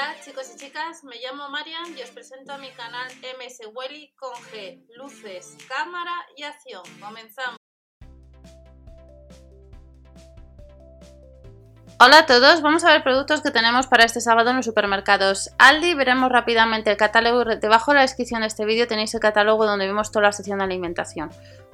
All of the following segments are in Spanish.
Hola chicos y chicas, me llamo Marian y os presento a mi canal MS Welly con G, luces, cámara y acción. Comenzamos. Hola a todos, vamos a ver productos que tenemos para este sábado en los supermercados Aldi. Veremos rápidamente el catálogo. Debajo de la descripción de este vídeo tenéis el catálogo donde vemos toda la sección de alimentación.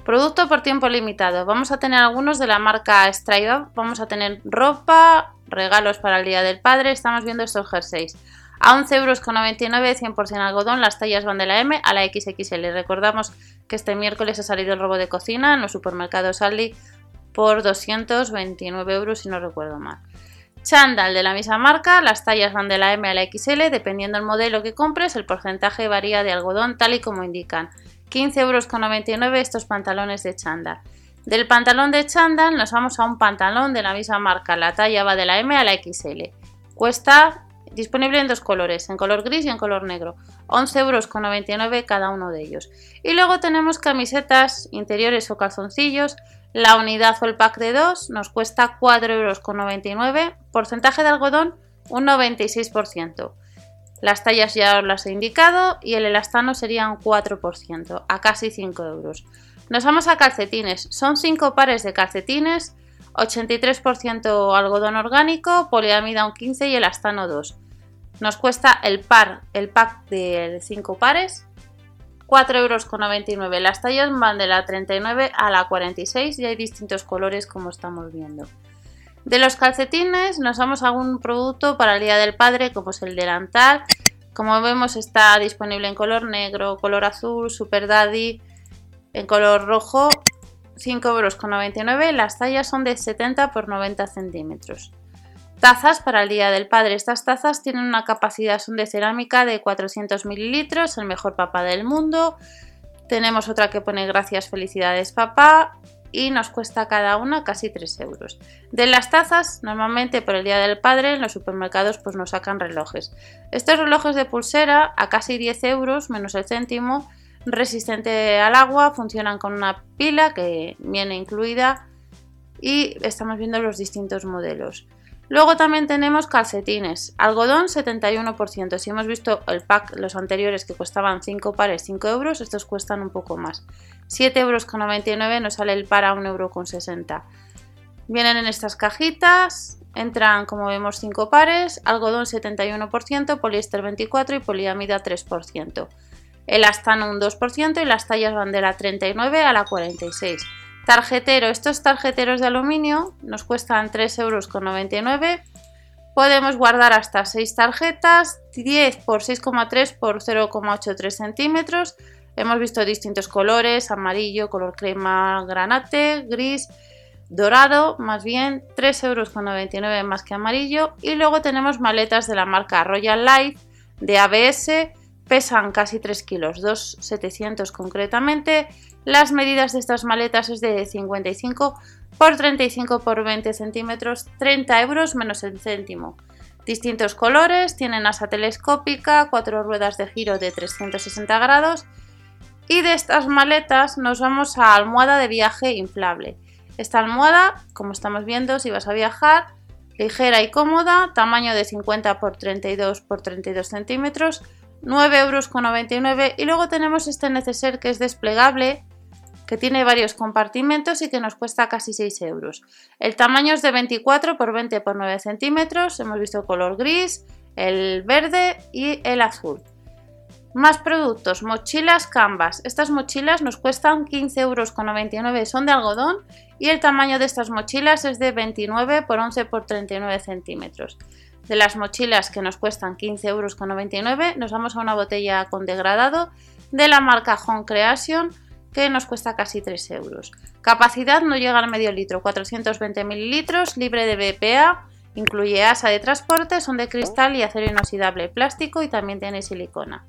Producto por tiempo limitado. Vamos a tener algunos de la marca Strive Vamos a tener ropa, regalos para el Día del Padre. Estamos viendo estos jerseys. A 11,99 euros, 100% algodón. Las tallas van de la M a la XXL. Recordamos que este miércoles ha salido el robo de cocina en los supermercados Aldi por 229 euros, si no recuerdo mal. Chandal de la misma marca, las tallas van de la M a la XL, dependiendo del modelo que compres, el porcentaje varía de algodón tal y como indican. 15,99 euros estos pantalones de chándal. Del pantalón de chándal nos vamos a un pantalón de la misma marca, la talla va de la M a la XL. Cuesta disponible en dos colores, en color gris y en color negro. 11,99 euros cada uno de ellos. Y luego tenemos camisetas interiores o calzoncillos. La unidad o el pack de dos nos cuesta 4,99 euros. Porcentaje de algodón un 96%. Las tallas ya os las he indicado y el elastano sería un 4%, a casi 5 euros. Nos vamos a calcetines. Son 5 pares de calcetines, 83% algodón orgánico, poliamida un 15 y elastano 2. Nos cuesta el par, el pack de 5 pares, 4,99 euros. Las tallas van de la 39 a la 46 y hay distintos colores como estamos viendo. De los calcetines nos vamos a un producto para el Día del Padre, como es el delantal. Como vemos está disponible en color negro, color azul, Super Daddy, en color rojo, 5,99 euros. Las tallas son de 70 por 90 centímetros. Tazas para el Día del Padre. Estas tazas tienen una capacidad, son de cerámica de 400 mililitros, el mejor papá del mundo. Tenemos otra que pone gracias, felicidades papá y nos cuesta cada una casi 3 euros. De las tazas, normalmente por el Día del Padre en los supermercados pues nos sacan relojes. Estos relojes de pulsera a casi 10 euros menos el céntimo, resistente al agua, funcionan con una pila que viene incluida y estamos viendo los distintos modelos. Luego también tenemos calcetines, algodón 71%. Si hemos visto el pack, los anteriores que costaban 5 pares 5 euros, estos cuestan un poco más. 7,99 euros nos sale el par a 1,60 euros. Vienen en estas cajitas, entran como vemos 5 pares, algodón 71%, poliéster 24% y poliamida 3%. El astano un 2% y las tallas van de la 39 a la 46. Tarjetero, estos tarjeteros de aluminio nos cuestan 3,99 euros. Podemos guardar hasta 6 tarjetas, 10 por 6,3 por 0,83 centímetros. Hemos visto distintos colores, amarillo, color crema, granate, gris, dorado, más bien 3,99 euros más que amarillo. Y luego tenemos maletas de la marca Royal Life de ABS, pesan casi 3 kilos, 2,700 concretamente. Las medidas de estas maletas es de 55 por 35 por 20 centímetros, 30 euros menos el céntimo. Distintos colores, tienen asa telescópica, cuatro ruedas de giro de 360 grados y de estas maletas nos vamos a almohada de viaje inflable. Esta almohada, como estamos viendo, si vas a viajar, ligera y cómoda, tamaño de 50 por 32 por 32 centímetros, 9,99 euros. Y luego tenemos este neceser que es desplegable, que tiene varios compartimentos y que nos cuesta casi 6 euros. El tamaño es de 24 por 20 por 9 centímetros. Hemos visto color gris, el verde y el azul. Más productos, mochilas Canvas. Estas mochilas nos cuestan 15,99 euros, son de algodón y el tamaño de estas mochilas es de 29 por 11 por 39 centímetros. De las mochilas que nos cuestan 15,99 euros, nos vamos a una botella con degradado de la marca Home Creation que nos cuesta casi 3 euros. Capacidad no llega al medio litro, 420 mililitros, libre de BPA, incluye asa de transporte, son de cristal y acero inoxidable, plástico y también tiene silicona.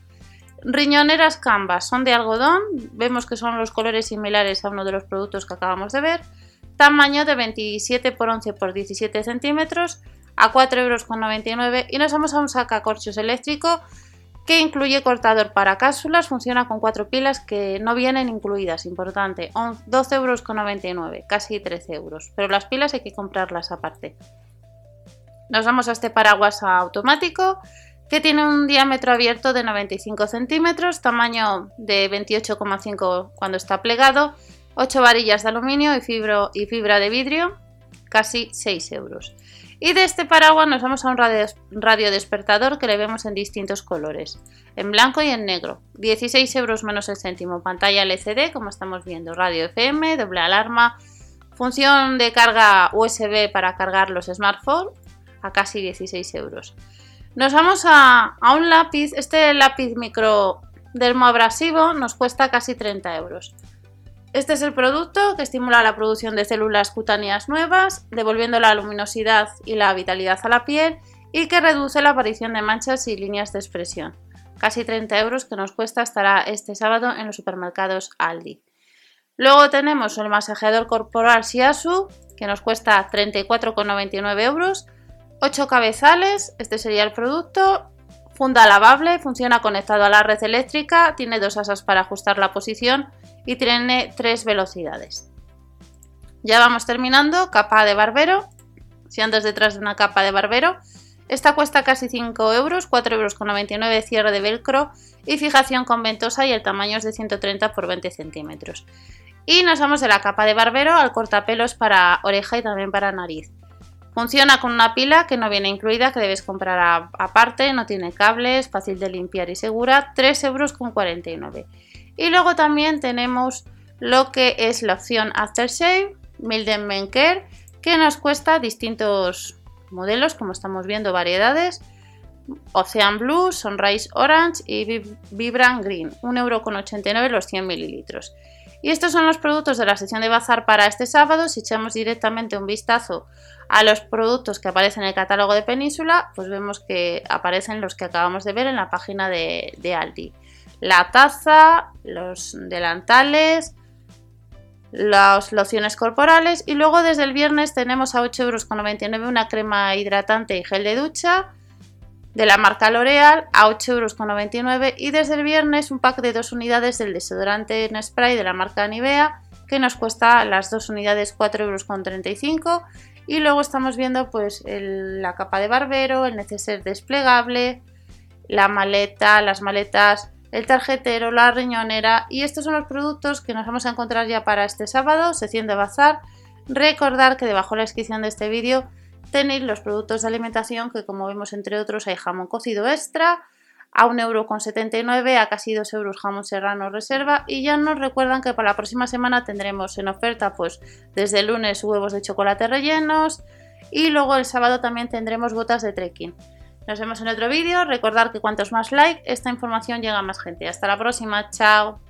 Riñoneras Canvas son de algodón, vemos que son los colores similares a uno de los productos que acabamos de ver. Tamaño de 27 por 11 por 17 centímetros a 4,99 euros y nos vamos a un sacacorchos eléctrico que incluye cortador para cápsulas, funciona con cuatro pilas que no vienen incluidas, importante, 12,99 euros, casi 13 euros, pero las pilas hay que comprarlas aparte. Nos vamos a este paraguas automático que tiene un diámetro abierto de 95 centímetros, tamaño de 28,5 cuando está plegado, 8 varillas de aluminio y, y fibra de vidrio, casi 6 euros. Y de este paraguas nos vamos a un radio, despertador que le vemos en distintos colores, en blanco y en negro. 16 euros menos el céntimo, pantalla LCD como estamos viendo, radio FM, doble alarma, función de carga USB para cargar los smartphones a casi 16 euros. Nos vamos a, a un lápiz, este lápiz micro dermoabrasivo nos cuesta casi 30 euros. Este es el producto que estimula la producción de células cutáneas nuevas, devolviendo la luminosidad y la vitalidad a la piel y que reduce la aparición de manchas y líneas de expresión. Casi 30 euros que nos cuesta estará este sábado en los supermercados Aldi. Luego tenemos el masajeador corporal Shiasu que nos cuesta 34,99 euros. 8 cabezales, este sería el producto. Funda lavable, funciona conectado a la red eléctrica, tiene dos asas para ajustar la posición y tiene tres velocidades. Ya vamos terminando, capa de barbero. Si andas detrás de una capa de barbero, esta cuesta casi 5 euros, 4,99 euros cierre de velcro y fijación con ventosa y el tamaño es de 130 por 20 centímetros. Y nos vamos de la capa de barbero al cortapelos para oreja y también para nariz. Funciona con una pila que no viene incluida, que debes comprar aparte, no tiene cables, fácil de limpiar y segura, 3,49 euros. Y luego también tenemos lo que es la opción Aftershave, Milden Care, que nos cuesta distintos modelos, como estamos viendo, variedades. Ocean Blue, Sunrise Orange y Vibrant Green, 1,89€ los 100 mililitros. Y estos son los productos de la sección de bazar para este sábado. Si echamos directamente un vistazo a los productos que aparecen en el catálogo de Península, pues vemos que aparecen los que acabamos de ver en la página de Aldi la taza, los delantales, las lociones corporales y luego desde el viernes tenemos a 8,99 euros una crema hidratante y gel de ducha de la marca L'Oreal a 8,99 euros y desde el viernes un pack de dos unidades del desodorante en spray de la marca Nivea que nos cuesta las dos unidades 4,35 euros y luego estamos viendo pues la capa de barbero, el neceser desplegable, la maleta, las maletas el tarjetero, la riñonera y estos son los productos que nos vamos a encontrar ya para este sábado, sección de bazar. Recordar que debajo de la descripción de este vídeo tenéis los productos de alimentación que como vemos entre otros hay jamón cocido extra a 1,79€ a casi 2 euros jamón serrano reserva y ya nos recuerdan que para la próxima semana tendremos en oferta pues desde el lunes huevos de chocolate rellenos y luego el sábado también tendremos botas de trekking. Nos vemos en otro vídeo. Recordad que cuantos más like, esta información llega a más gente. Hasta la próxima. Chao.